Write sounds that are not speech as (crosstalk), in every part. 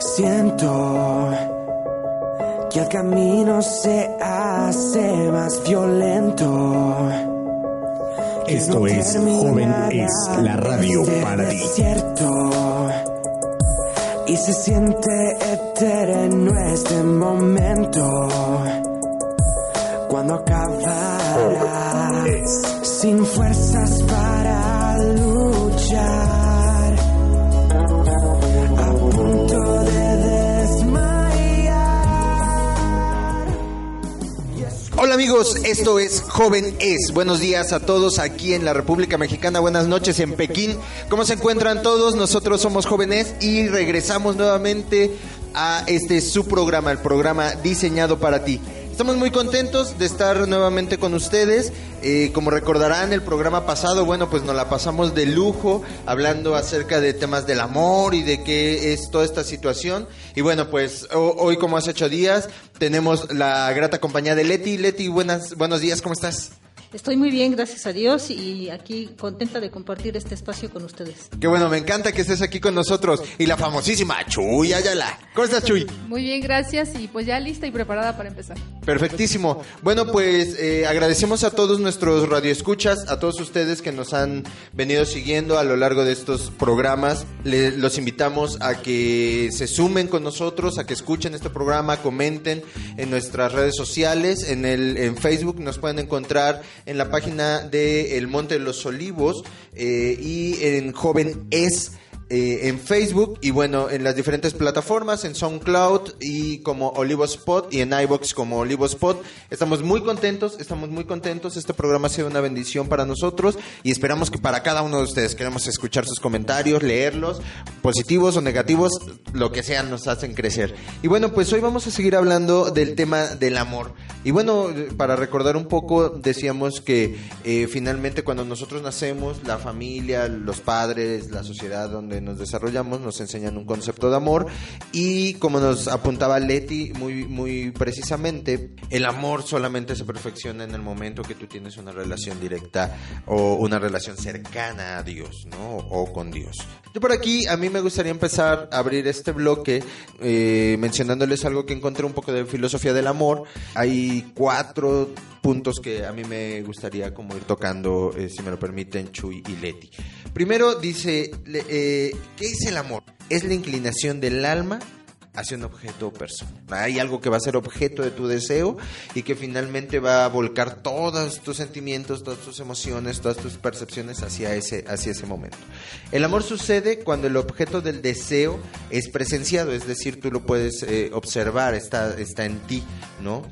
Siento que el camino se hace más violento. Esto es Joven es la radio este para ti. Y se siente eterno este momento. Cuando acabará sin fuerzas para luchar. Amigos, esto es Joven Es. Buenos días a todos aquí en la República Mexicana, buenas noches en Pekín. ¿Cómo se encuentran todos? Nosotros somos Jóvenes y regresamos nuevamente a este su programa, el programa diseñado para ti. Estamos muy contentos de estar nuevamente con ustedes. Eh, como recordarán, el programa pasado, bueno, pues nos la pasamos de lujo hablando acerca de temas del amor y de qué es toda esta situación. Y bueno, pues ho- hoy, como hace ocho días, tenemos la grata compañía de Leti. Leti, buenas, buenos días, ¿cómo estás? Estoy muy bien, gracias a Dios, y aquí contenta de compartir este espacio con ustedes. Qué bueno, me encanta que estés aquí con nosotros. Y la famosísima Chuy Ayala. ¿Cómo estás, Chuy? Muy bien, gracias y pues ya lista y preparada para empezar. Perfectísimo. Bueno, pues eh, agradecemos a todos nuestros radioescuchas, a todos ustedes que nos han venido siguiendo a lo largo de estos programas. Le- los invitamos a que se sumen con nosotros, a que escuchen este programa, comenten en nuestras redes sociales, en el en Facebook nos pueden encontrar en la página de El Monte de los Olivos eh, y en Joven Es eh, en Facebook y bueno, en las diferentes plataformas, en SoundCloud y como Olivo Spot y en iBox como Olivo Spot. Estamos muy contentos, estamos muy contentos. Este programa ha sido una bendición para nosotros y esperamos que para cada uno de ustedes queremos escuchar sus comentarios, leerlos, positivos o negativos, lo que sean nos hacen crecer. Y bueno, pues hoy vamos a seguir hablando del tema del amor. Y bueno, para recordar un poco, decíamos que eh, finalmente cuando nosotros nacemos, la familia, los padres, la sociedad donde nos desarrollamos nos enseñan un concepto de amor y como nos apuntaba Leti muy, muy precisamente, el amor solamente se perfecciona en el momento que tú tienes una relación directa o una relación cercana a Dios, ¿no? O con Dios. Yo por aquí, a mí me gustaría empezar a abrir este bloque eh, mencionándoles algo que encontré un poco de filosofía del amor. Hay cuatro puntos que a mí me gustaría como ir tocando, eh, si me lo permiten, Chuy y Leti. Primero dice, eh, ¿qué es el amor? Es la inclinación del alma hacia un objeto o persona. Hay algo que va a ser objeto de tu deseo y que finalmente va a volcar todos tus sentimientos, todas tus emociones, todas tus percepciones hacia ese, hacia ese momento. El amor sucede cuando el objeto del deseo es presenciado, es decir, tú lo puedes eh, observar, está, está en ti, ¿no?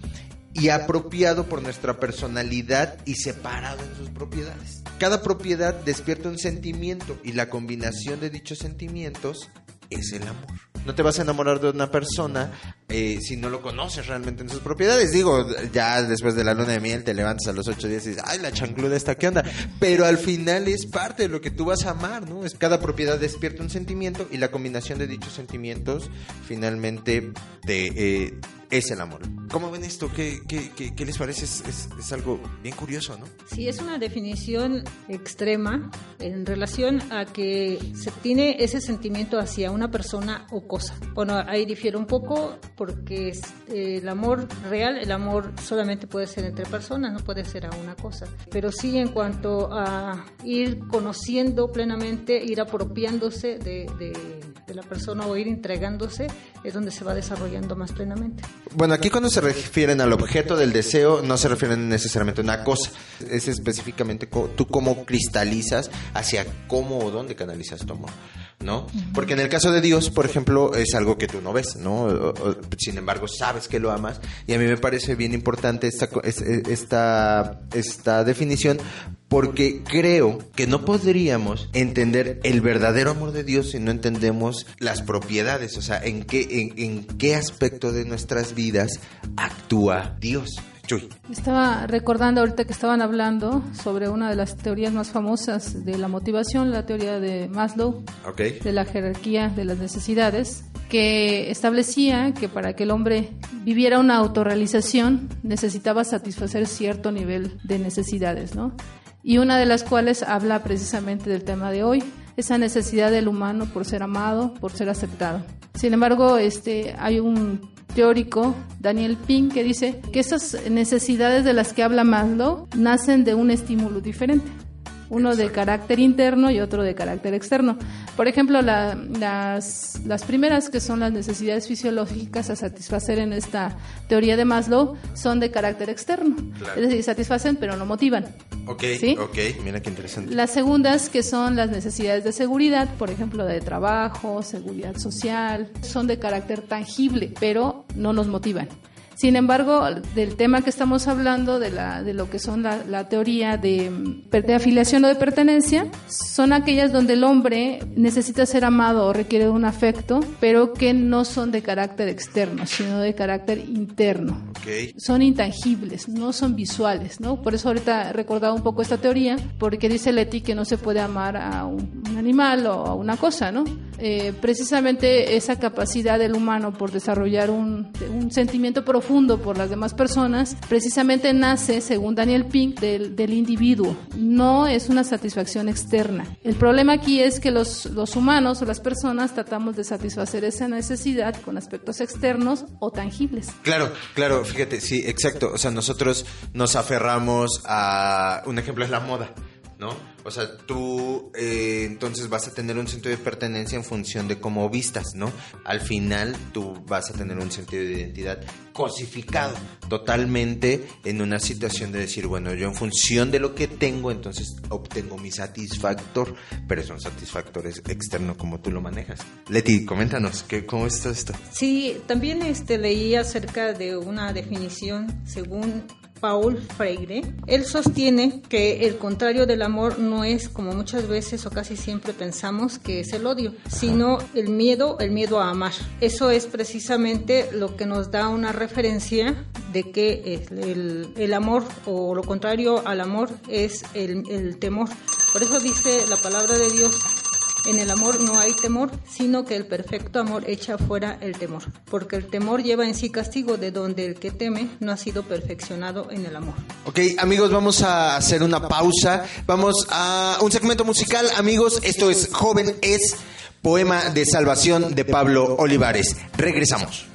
Y apropiado por nuestra personalidad y separado en sus propiedades. Cada propiedad despierta un sentimiento y la combinación de dichos sentimientos es el amor. No te vas a enamorar de una persona eh, si no lo conoces realmente en sus propiedades. Digo, ya después de la luna de miel te levantas a los ocho días y dices, ay, la chancluda esta, ¿qué onda? Pero al final es parte de lo que tú vas a amar, ¿no? Es cada propiedad despierta un sentimiento y la combinación de dichos sentimientos finalmente te, eh, es el amor. ¿Cómo ven esto? ¿Qué, qué, qué- qué les parece? Es, es- es algo bien curioso, ¿no? Sí, es una definición extrema en relación a que se tiene ese sentimiento hacia una persona o cosa. Bueno, ahí difiere un poco porque eh, el amor real, el amor solamente puede ser entre personas, no puede ser a una cosa. Pero sí en cuanto a ir conociendo plenamente, ir apropiándose de, de- de la persona o ir entregándose, es donde se va desarrollando más plenamente. Bueno, aquí cuando se refieren al objeto del deseo, no se refieren necesariamente a una cosa. Es específicamente tú cómo cristalizas hacia cómo o dónde canalizas tu amor, ¿no? Porque en el caso de Dios, por ejemplo, es algo que tú no ves, ¿no? Sin embargo, sabes que lo amas. Y a mí me parece bien importante esta, es- esta, esta definición porque creo que no podríamos entender el verdadero amor de Dios si no entendemos las propiedades, o sea, en qué, en, en qué aspecto de nuestras vidas actúa Dios. Chuy. Estaba recordando ahorita que estaban hablando sobre una de las teorías más famosas de la motivación, la teoría de Maslow, de la jerarquía de las necesidades, que establecía que para que el hombre viviera una autorrealización necesitaba satisfacer cierto nivel de necesidades, ¿no? Y una de las cuales habla precisamente del tema de hoy. esa necesidad del humano por ser amado, por ser aceptado. Sin embargo, este, hay un teórico, Daniel Pink, que dice que esas necesidades de las que habla Maslow nacen de un estímulo diferente uno de carácter interno y otro de carácter externo. Por ejemplo, las, las primeras, que son las necesidades fisiológicas a satisfacer en esta teoría de Maslow, son de carácter externo. Es decir, satisfacen pero no motivan. Ok, ¿Sí? ok, mira qué interesante. Las segundas, que son las necesidades de seguridad, por ejemplo, de trabajo, seguridad social, son de carácter tangible, pero no nos motivan. Sin embargo, del tema que estamos hablando, de, la, de lo que son la, la teoría de, de, afiliación o de pertenencia, son aquellas donde el hombre necesita ser amado o requiere de un afecto, pero que no son de carácter externo, sino de carácter interno. Okay. Son intangibles, no son visuales, ¿no? Por eso ahorita he recordado un poco esta teoría, porque dice Leti que no se puede amar a un, un animal o a una cosa, ¿no? Eh, precisamente esa capacidad del humano por desarrollar un, un sentimiento profundo por las demás personas, precisamente nace, según Daniel Pink, del, del, individuo. No es una satisfacción externa. El problema aquí es que los, los humanos o las personas tratamos de satisfacer esa necesidad con aspectos externos o tangibles. Claro, claro, fíjate, sí, exacto. O sea, nosotros nos aferramos a... Un ejemplo es la moda. ¿No? O sea, tú eh, entonces vas a tener un sentido de pertenencia en función de cómo vistas, ¿no? Al final tú vas a tener un sentido de identidad cosificado totalmente en una situación de decir, bueno, yo en función de lo que tengo, entonces obtengo mi satisfactor, pero es un satisfactor externo como tú lo manejas. Leti, coméntanos, ¿qué, ¿cómo es todo esto? Sí, también este, leí acerca de una definición según Paul Freire, él sostiene que el contrario del amor no es como muchas veces o casi siempre pensamos que es el odio, sino el miedo, el miedo a amar. Eso es precisamente lo que nos da una referencia de que el, el amor o lo contrario al amor es el, el temor. Por eso dice la palabra de Dios en el amor no hay temor, sino que el perfecto amor echa fuera el temor, porque el temor lleva en sí castigo de donde el que teme no ha sido perfeccionado en el amor. Ok, amigos, vamos a hacer una pausa. Vamos a un segmento musical, amigos. Esto es Joven es poema de salvación de Pablo Olivares. Regresamos.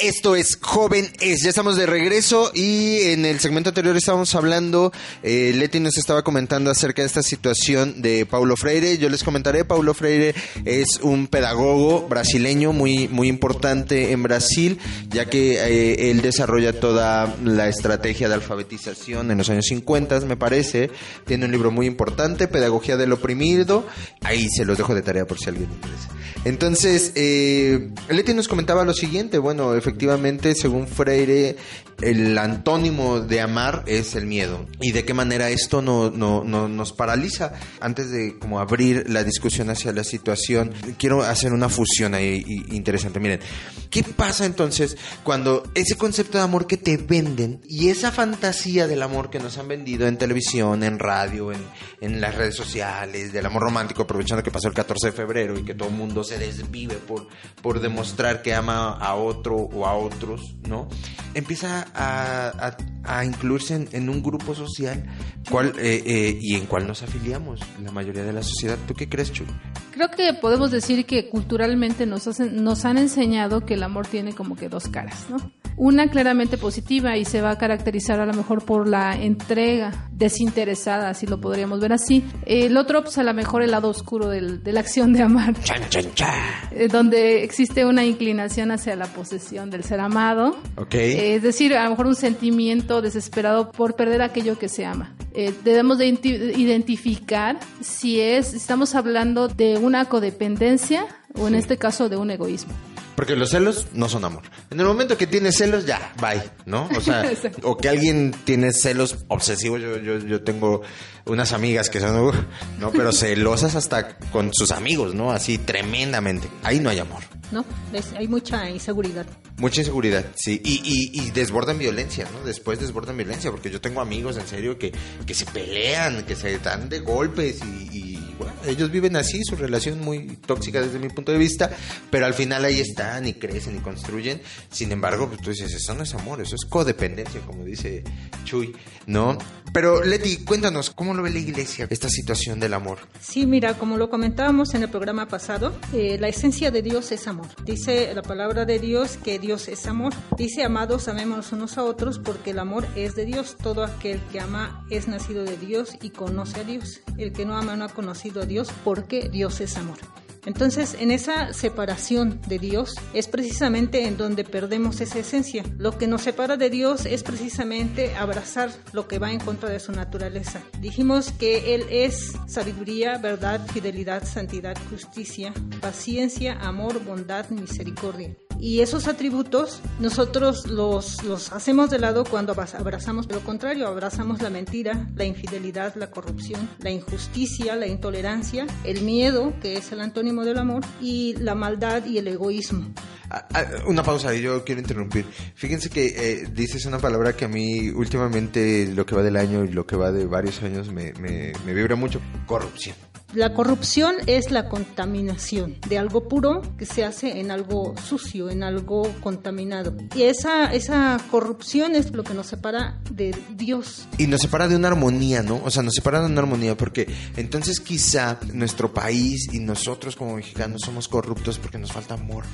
Esto es Joven Es. Ya estamos de regreso y en el segmento anterior estábamos hablando, eh, Leti nos estaba comentando acerca de esta situación de Paulo Freire. Yo les comentaré, Paulo Freire es un pedagogo brasileño muy, muy importante en Brasil, ya que eh, él desarrolla toda la estrategia de alfabetización en los años 50, me parece. Tiene un libro muy importante, Pedagogía del Oprimido. Ahí se los dejo de tarea por si alguien interesa. Entonces, eh, Leti nos comentaba lo siguiente, bueno, efectivamente, según Freire, el antónimo de amar es el miedo. ¿Y de qué manera esto no, no, no- nos paraliza? Antes de como abrir la discusión hacia la situación, quiero hacer una fusión ahí interesante. Miren, ¿qué pasa entonces cuando ese concepto de amor que te venden y esa fantasía del amor que nos han vendido en televisión, en radio, en, en las redes sociales, del amor romántico, aprovechando que pasó el 14 de febrero y que todo el mundo se desvive por, por demostrar que ama a otro a otros, ¿no? Empieza a, incluirse en, un grupo social cual, eh, eh, y en cual nos afiliamos, la mayoría de la sociedad. ¿Tú qué crees, Chu? Creo que podemos decir que culturalmente nos, hacen- nos han enseñado que el amor tiene como que dos caras, ¿no? Una claramente positiva y se va a caracterizar a lo mejor por la entrega desinteresada, si lo podríamos ver así. El otro, pues a lo mejor el lado oscuro del- de la acción de amar, Chan, chan, chan. eh, donde existe una inclinación hacia la posesión del ser amado. Ok. Eh, es decir, a lo mejor un sentimiento desesperado por perder aquello que se ama. Eh, debemos de identi- identificar si es, si estamos hablando de una codependencia o en este caso de un egoísmo. Porque los celos no son amor. En el momento que tienes celos, ya, bye, ¿no? O sea, (laughs) o que alguien tiene celos obsesivos. Yo, yo, yo tengo unas amigas que son, ¿no? Pero celosas hasta con sus amigos, ¿no? Así tremendamente. Ahí no hay amor. ¿no? Hay mucha inseguridad. Mucha inseguridad, sí. Y, y, y desbordan violencia, ¿no? Después desbordan violencia, porque yo tengo amigos, en serio, que, que se pelean, que se dan de golpes y, y, bueno, ellos viven así, su relación muy tóxica desde mi punto de vista, pero al final ahí están y crecen y construyen. Sin embargo, pues tú dices, eso no es amor, eso es codependencia, como dice Chuy, ¿no? Pero Leti, cuéntanos, ¿cómo lo ve la iglesia esta situación del amor? Sí, mira, como lo comentábamos en el programa pasado, eh, la esencia de Dios es amor. Dice la palabra de Dios que Dios es amor. Dice, amados, amémonos unos a otros porque el amor es de Dios. Todo aquel que ama es nacido de Dios y conoce a Dios. El que no ama no ha conocido a Dios porque Dios es amor. Entonces, en esa separación de Dios es precisamente en donde perdemos esa esencia. Lo que nos separa de Dios es precisamente abrazar lo que va en contra de su naturaleza. Dijimos que Él es sabiduría, verdad, fidelidad, santidad, justicia, paciencia, amor, bondad, misericordia. Y esos atributos nosotros los, los hacemos de lado cuando abra- abrazamos lo contrario, abrazamos la mentira, la infidelidad, la corrupción, la injusticia, la intolerancia, el miedo, que es el antónimo del amor, y la maldad y el egoísmo. Ah, ah, Una pausa, yo quiero interrumpir. Fíjense que eh, dices una palabra que a mí últimamente, lo que va del año y lo que va de varios años, me, me vibra mucho. Corrupción. La corrupción es la contaminación de algo puro que se hace en algo sucio, en algo contaminado. Y esa, esa corrupción es lo que nos separa de Dios. Y nos separa de una armonía, ¿no? O sea, nos separa de una armonía porque entonces quizá nuestro país y nosotros como mexicanos somos corruptos porque nos falta amor.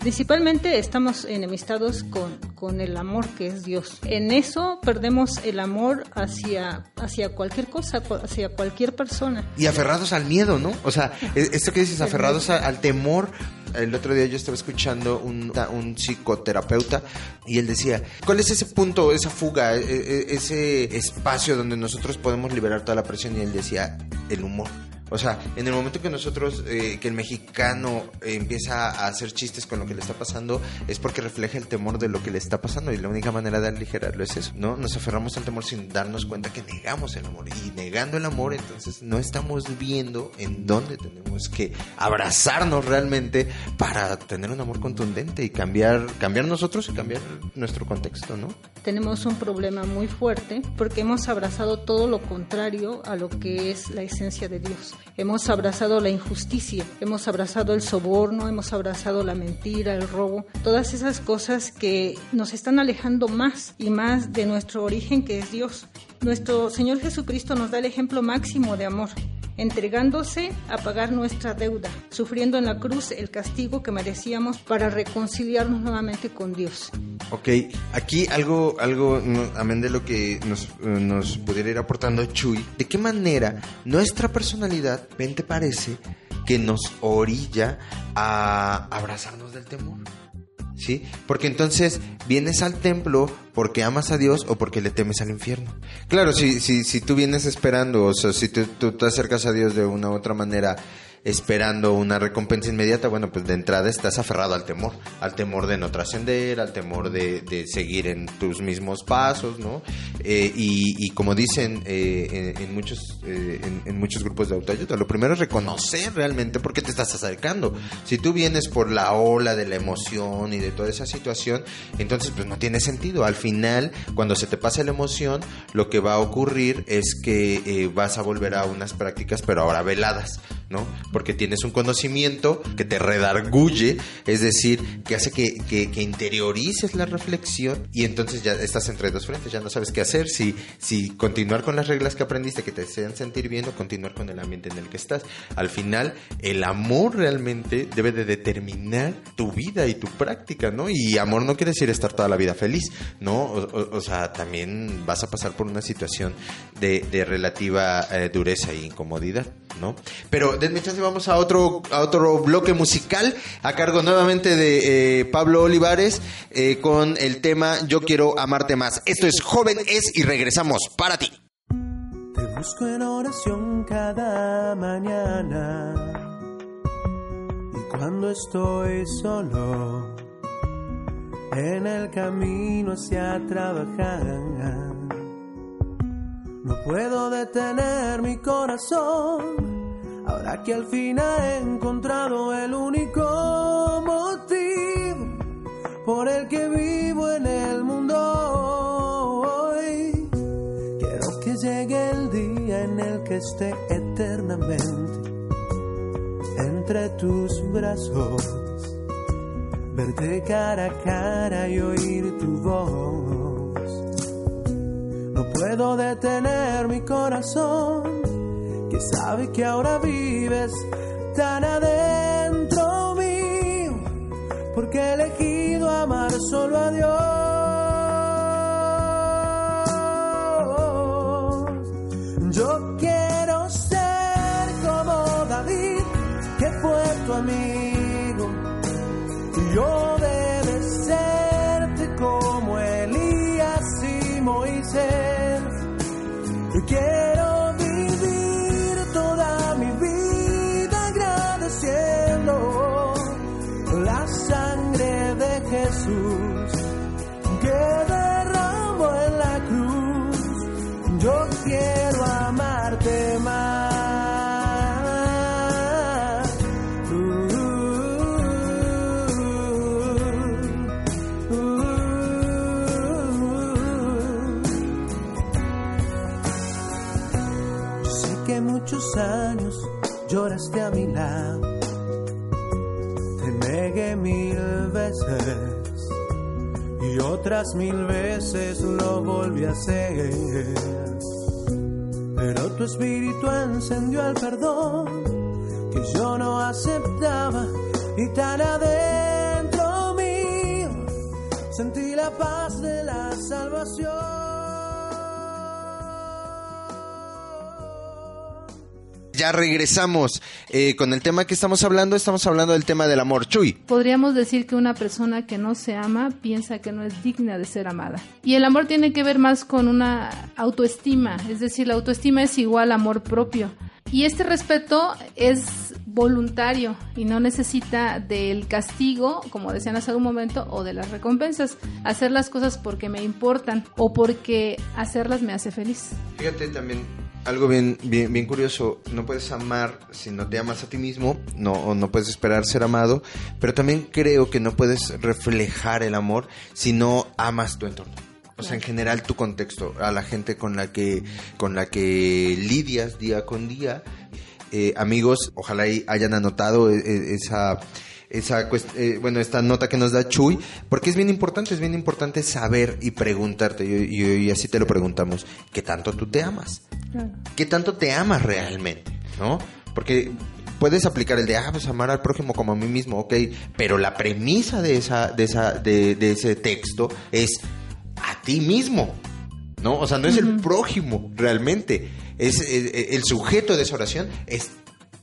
Principalmente estamos enemistados con, con el amor que es Dios. En eso perdemos el amor hacia, hacia cualquier cosa, hacia cualquier persona. Y aferrados al miedo, ¿no? O sea, e- esto que dices, aferrados a- al temor. El otro día yo estaba escuchando un, un psicoterapeuta y él decía, ¿cuál es ese punto, esa fuga, e- e- ese espacio donde nosotros podemos liberar toda la presión? Y él decía, el humor. O sea, en el momento que nosotros, eh, que el mexicano empieza a hacer chistes con lo que le está pasando, es porque refleja el temor de lo que le está pasando y la única manera de aligerarlo es eso, ¿no? Nos aferramos al temor sin darnos cuenta que negamos el amor y negando el amor, entonces no estamos viendo en dónde tenemos que abrazarnos realmente para tener un amor contundente y cambiar, cambiar nosotros y cambiar nuestro contexto, ¿no? Tenemos un problema muy fuerte porque hemos abrazado todo lo contrario a lo que es la esencia de Dios. Hemos abrazado la injusticia, hemos abrazado el soborno, hemos abrazado la mentira, el robo, todas esas cosas que nos están alejando más y más de nuestro origen que es Dios. Nuestro Señor Jesucristo nos da el ejemplo máximo de amor. Entregándose a pagar nuestra deuda, sufriendo en la cruz el castigo que merecíamos para reconciliarnos nuevamente con Dios. Ok, aquí algo, algo, amén de lo que nos, eh, nos pudiera ir aportando Chuy, ¿de qué manera nuestra personalidad, ven, te parece, que nos orilla a abrazarnos del temor? ¿Sí? Porque entonces vienes al templo porque amas a Dios o porque le temes al infierno. Claro, si, si, si tú vienes esperando, o sea, si tú, tú te acercas a Dios de una u otra manera esperando una recompensa inmediata, bueno, pues de entrada estás aferrado al temor, al temor de no trascender, al temor de, de seguir en tus mismos pasos, ¿no? Eh, y, y como dicen eh, en, muchos, eh, en, muchos grupos de autoayuda, lo primero es reconocer realmente por qué te estás acercando. Si tú vienes por la ola de la emoción y de toda esa situación, entonces pues no tiene sentido. Al final, cuando se te pasa la emoción, lo que va a ocurrir es que eh, vas a volver a unas prácticas, pero ahora veladas, ¿no? Porque tienes un conocimiento que te redarguye, es decir, que hace que, que- interiorices la reflexión y entonces ya estás entre dos frentes, ya no sabes qué hacer, si, si continuar con las reglas que aprendiste que te hacen sentir bien o continuar con el ambiente en el que estás. Al final, el amor realmente debe de determinar tu vida y tu práctica, ¿no? Y amor no quiere decir estar toda la vida feliz, ¿no? O sea, también vas a pasar por una situación de, de relativa eh, dureza e incomodidad, ¿no? Pero denme chance, vamos a otro, a otro bloque musical a cargo nuevamente de eh, Pablo Olivares eh, con el tema Yo quiero amarte más. Esto es Joven es y regresamos para ti. Te busco en oración cada mañana y cuando estoy solo en el camino hacia trabajar no puedo detener mi corazón ahora que al fin ha encontrado el único motivo por el que vivo en el mundo hoy. Quiero que llegue el día en el que esté eternamente entre tus brazos, verte cara a cara y oír tu voz. No puedo detener mi corazón, que sabe que ahora vives tan adentro mío, porque he elegido amar solo a Dios. Que muchos años lloraste a mi lado, te negué mil veces y otras mil veces lo volví a hacer. Pero tu espíritu encendió el perdón que yo no aceptaba y tan adentro mío sentí la paz de la salvación. Ya regresamos eh, con el tema que estamos hablando. Estamos hablando del tema del amor. Chuy. Podríamos decir que una persona que no se ama piensa que no es digna de ser amada. Y el amor tiene que ver más con una autoestima, es decir, la autoestima es igual a amor propio. Y este respeto es voluntario y no necesita del castigo, como decían hace un momento, o de las recompensas. Hacer las cosas porque me importan o porque hacerlas me hace feliz. Fíjate también algo bien, bien, bien curioso. No puedes amar si no te amas a ti mismo, no, o no puedes esperar ser amado, pero también creo que no puedes reflejar el amor si no amas tu entorno. O sea, en general tu contexto, a la gente con la que, con la que lidias día con día. Eh, amigos, ojalá hayan anotado eh, eh, esa, esa eh, bueno, esta nota que nos da Chuy, porque es bien importante, es bien importante saber y preguntarte, y, y- y así te lo preguntamos, ¿qué tanto tú te amas? ¿Qué tanto te amas realmente? ¿no? Porque puedes aplicar el de, ah, pues amar al prójimo como a mí mismo, ok, pero la premisa de, esa, de, esa, de, de ese texto es a ti mismo, ¿no? O sea, no es el prójimo realmente, es eh, eh, el sujeto de esa oración es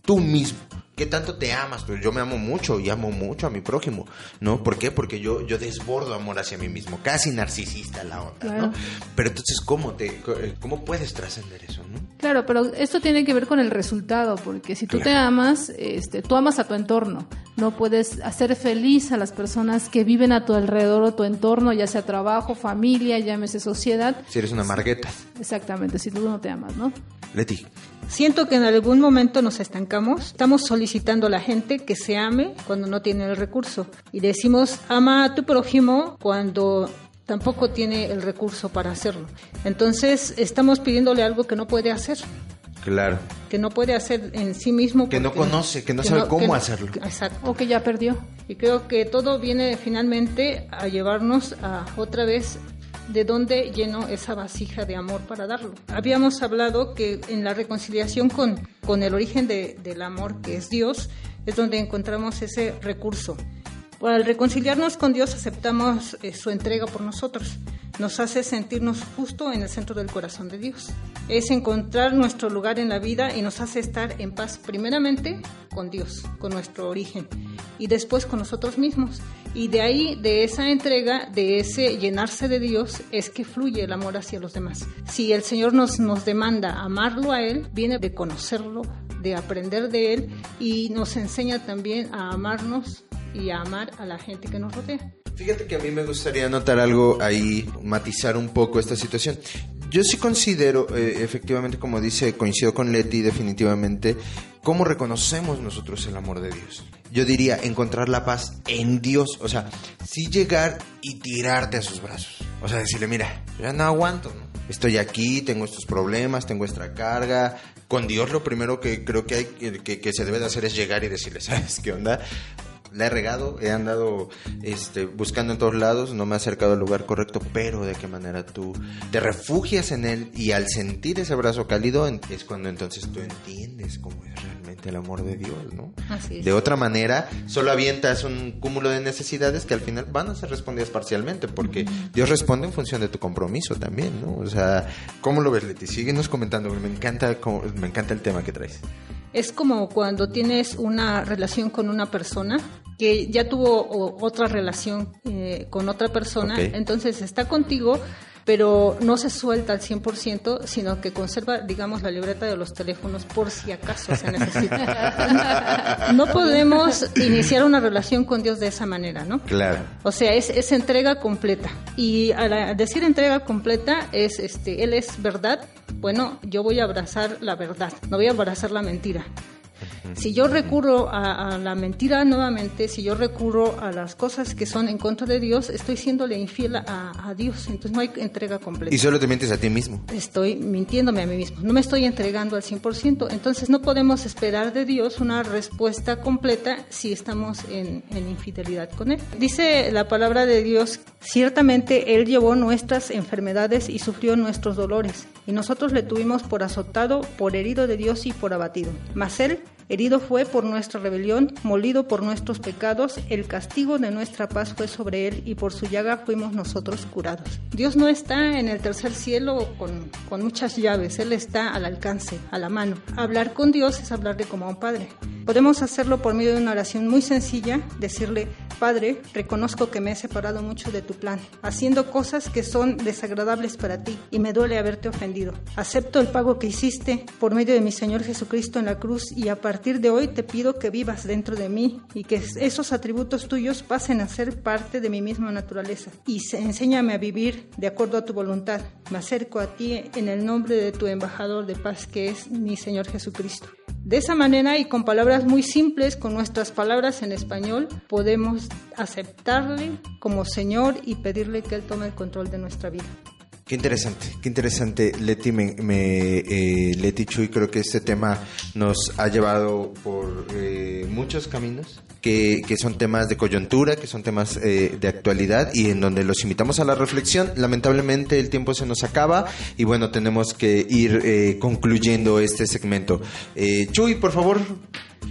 tú mismo. ¿Qué tanto te amas? Pues yo me amo mucho y amo mucho a mi prójimo, ¿no? ¿Por qué? Porque yo, yo desbordo amor hacia mí mismo, casi narcisista la onda, Claro. ¿no? Pero entonces, ¿cómo, te, ¿cómo puedes trascender eso, no? Claro, pero esto tiene que ver con el resultado, porque si tú te amas, este, tú amas a tu entorno. No puedes hacer feliz a las personas que viven a tu alrededor o tu entorno, ya sea trabajo, familia, llámese sociedad. Si eres una margueta. Exactamente, si tú no te amas, ¿no? Leti. Siento que en algún momento nos estancamos. Estamos solicitando a la gente que se ame cuando no tiene el recurso. Y decimos, ama a tu prójimo cuando tampoco tiene el recurso para hacerlo. Entonces estamos pidiéndole algo que no puede hacer. Claro. Que no puede hacer en sí mismo. Que no conoce, que no sabe cómo hacerlo. Exacto. O que ya perdió. Y creo que todo viene finalmente a llevarnos a otra vez de dónde llenó esa vasija de amor para darlo. Habíamos hablado que en la reconciliación con, con el origen de- del amor, que es Dios, es donde encontramos ese recurso. Al reconciliarnos con Dios aceptamos eh, su entrega por nosotros. Nos hace sentirnos justo en el centro del corazón de Dios. Es encontrar nuestro lugar en la vida y nos hace estar en paz primeramente con Dios, con nuestro origen, y después con nosotros mismos. Y de ahí, de esa entrega, de ese llenarse de Dios, es que fluye el amor hacia los demás. Si el Señor nos, nos demanda amarlo a Él, viene de conocerlo, de aprender de Él y nos enseña también a amarnos y amar a la gente que nos rodea. Fíjate que a mí me gustaría notar algo ahí, matizar un poco esta situación. Yo sí considero, eh, efectivamente, como dice, coincido con Leti definitivamente, cómo reconocemos nosotros el amor de Dios. Yo diría encontrar la paz en Dios, o sea, sí llegar y tirarte a sus brazos. O sea, decirle, mira, ya no aguanto, ¿no? Estoy aquí, tengo estos problemas, tengo esta carga. Con Dios lo primero que creo que, hay, que, que se debe de hacer es llegar y decirle, (laughs) ¿sabes qué onda? La he regado, he andado este, buscando en todos lados, no me he acercado al lugar correcto, pero de qué manera tú te refugias en él y al sentir ese abrazo cálido es cuando entonces tú entiendes cómo es realmente el amor de Dios, ¿no? Así es. De otra manera, solo avientas un cúmulo de necesidades que al final van a ser respondidas parcialmente, porque Dios responde en función de tu compromiso también, ¿no? O sea, ¿cómo lo ves, Leti? Síguenos comentando, me encanta, me encanta el tema que traes. Es como cuando tienes una relación con una persona que ya tuvo o- otra relación eh, con otra persona, entonces está contigo, pero no se suelta al 100%, sino que conserva, digamos, la libreta de los teléfonos por si acaso se necesita. (laughs) no podemos iniciar una relación con Dios de esa manera, ¿no? Claro. O sea, es, es entrega completa. Y al decir entrega completa es, este, Él es verdad. Bueno, yo voy a abrazar la verdad, no voy a abrazar la mentira. Si yo recurro a, a la mentira nuevamente, si yo recurro a las cosas que son en contra de Dios, estoy siéndole infiel a, a Dios. Entonces no hay entrega completa Y solo te mientes a ti mismo. estoy mintiéndome a mí mismo, no me estoy entregando al 100%. Entonces no podemos esperar de Dios una respuesta completa si estamos en, en infidelidad con Él. Dice la palabra de Dios, ciertamente Él llevó nuestras enfermedades y sufrió nuestros dolores, y nosotros le tuvimos por azotado, por herido de Dios y por abatido. Mas Él Herido fue por nuestra rebelión, molido por nuestros pecados, el castigo de nuestra paz fue sobre él y por su llaga fuimos nosotros curados. Dios no está en el tercer cielo con, con muchas llaves, Él está al alcance, a la mano. Hablar con Dios es hablarle como a un padre. Podemos hacerlo por medio de una oración muy sencilla, decirle, Padre, reconozco que me he separado mucho de tu plan, haciendo cosas que son desagradables para ti y me duele haberte ofendido. Acepto el pago que hiciste por medio de mi Señor Jesucristo en la cruz y a partir de hoy te pido que vivas dentro de mí y que esos atributos tuyos pasen a ser parte de mi misma naturaleza. Y enséñame a vivir de acuerdo a tu voluntad. Me acerco a ti en el nombre de tu embajador de paz que es mi Señor Jesucristo. De esa manera y con palabras muy simples, con nuestras palabras en español, podemos aceptarle como Señor y pedirle que Él tome el control de nuestra vida. Qué interesante, qué interesante, Leti, me, me eh, Leti Chuy, creo que este tema nos ha llevado por eh, muchos caminos, que, que, son temas de coyuntura, que son temas eh, de actualidad y en donde los invitamos a la reflexión. Lamentablemente el tiempo se nos acaba y bueno, tenemos que ir eh, concluyendo este segmento. Eh, Chuy, por favor,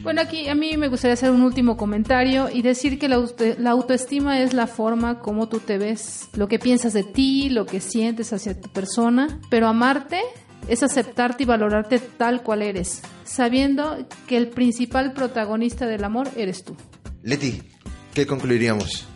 bueno, aquí a mí me gustaría hacer un último comentario y decir que la, auto- la autoestima es la forma como tú te ves, lo que piensas de ti, lo que sientes hacia tu persona, pero amarte es aceptarte y valorarte tal cual eres, sabiendo que el principal protagonista del amor eres tú. Leti, ¿qué concluiríamos?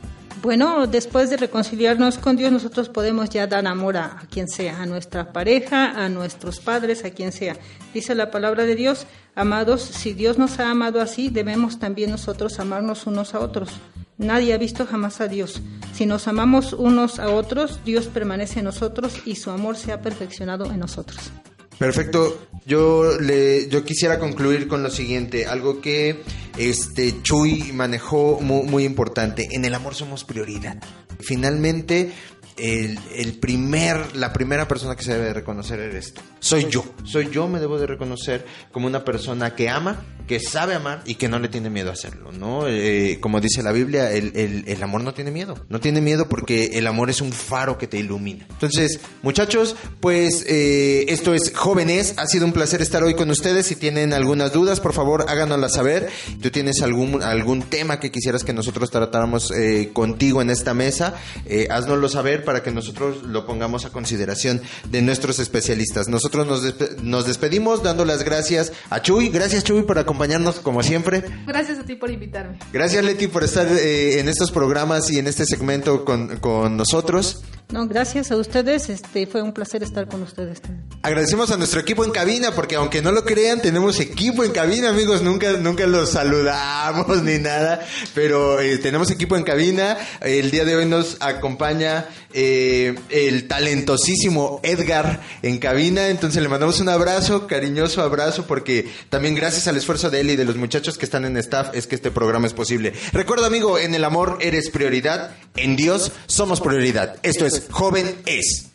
Bueno, después de reconciliarnos con Dios, nosotros podemos ya dar amor a, a quien sea, a nuestra pareja, a nuestros padres, a quien sea. Dice la palabra de Dios, amados, si Dios nos ha amado así, debemos también nosotros amarnos unos a otros. Nadie ha visto jamás a Dios. Si nos amamos unos a otros, Dios permanece en nosotros y su amor se ha perfeccionado en nosotros. Perfecto. Yo le, yo quisiera concluir con lo siguiente, algo que este Chuy manejó muy, muy importante. En el amor somos prioridad. Finalmente, el, el primer, la primera persona que se debe de reconocer eres tú. Soy yo. Soy yo, me debo de reconocer como una persona que ama, que sabe amar y que no le tiene miedo a hacerlo, ¿no? Eh, como dice la Biblia, el, el, el amor no tiene miedo. No tiene miedo porque el amor es un faro que te ilumina. Entonces, muchachos, pues eh, esto es Jóvenes. Ha sido un placer estar hoy con ustedes. Si tienen algunas dudas, por favor, háganoslas saber. ¿Tú tienes algún, algún tema que quisieras que nosotros tratáramos eh, contigo en esta mesa? Eh, haznoslo saber para que nosotros lo pongamos a consideración de nuestros especialistas. Nosotros nos, despe- nos despedimos dando las gracias a Chuy. Gracias, Chuy, por acompañarnos como siempre. Gracias a ti por invitarme. Gracias, Leti, por estar eh, en estos programas y en este segmento con, con nosotros. No, gracias a ustedes, este fue un placer estar con ustedes. Agradecemos a nuestro equipo en cabina, porque aunque no lo crean, tenemos equipo en cabina, amigos. Nunca, nunca los saludamos ni nada, pero eh, tenemos equipo en cabina. El día de hoy nos acompaña eh, el talentosísimo Edgar en cabina. Entonces le mandamos un abrazo, cariñoso abrazo, porque también gracias al esfuerzo de él y de los muchachos que están en staff es que este programa es posible. Recuerda, amigo, en el amor eres prioridad, en Dios somos prioridad. Esto es Joven Es.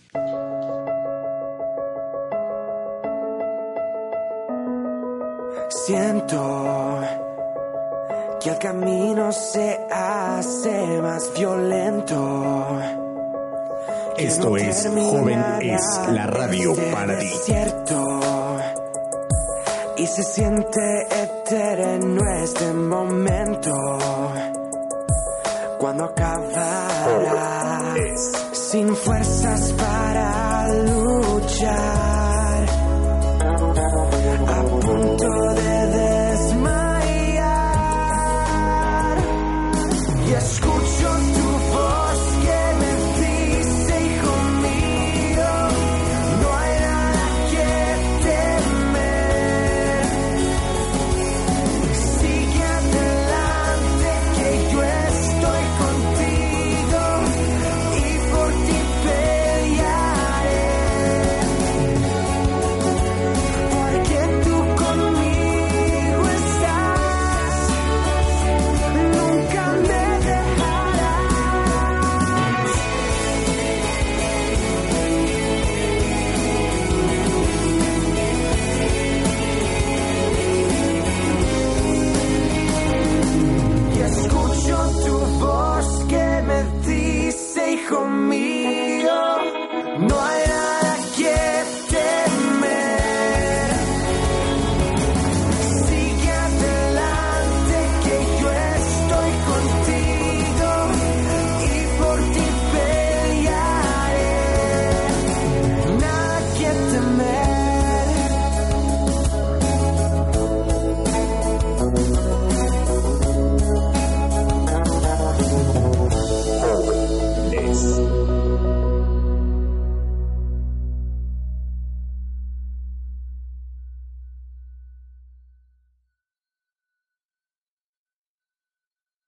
Siento que el camino se hace más violento. Esto no es Joven es la radio este para ti. Y se siente eterno este momento. Cuando acabará sin fuerzas para luchar.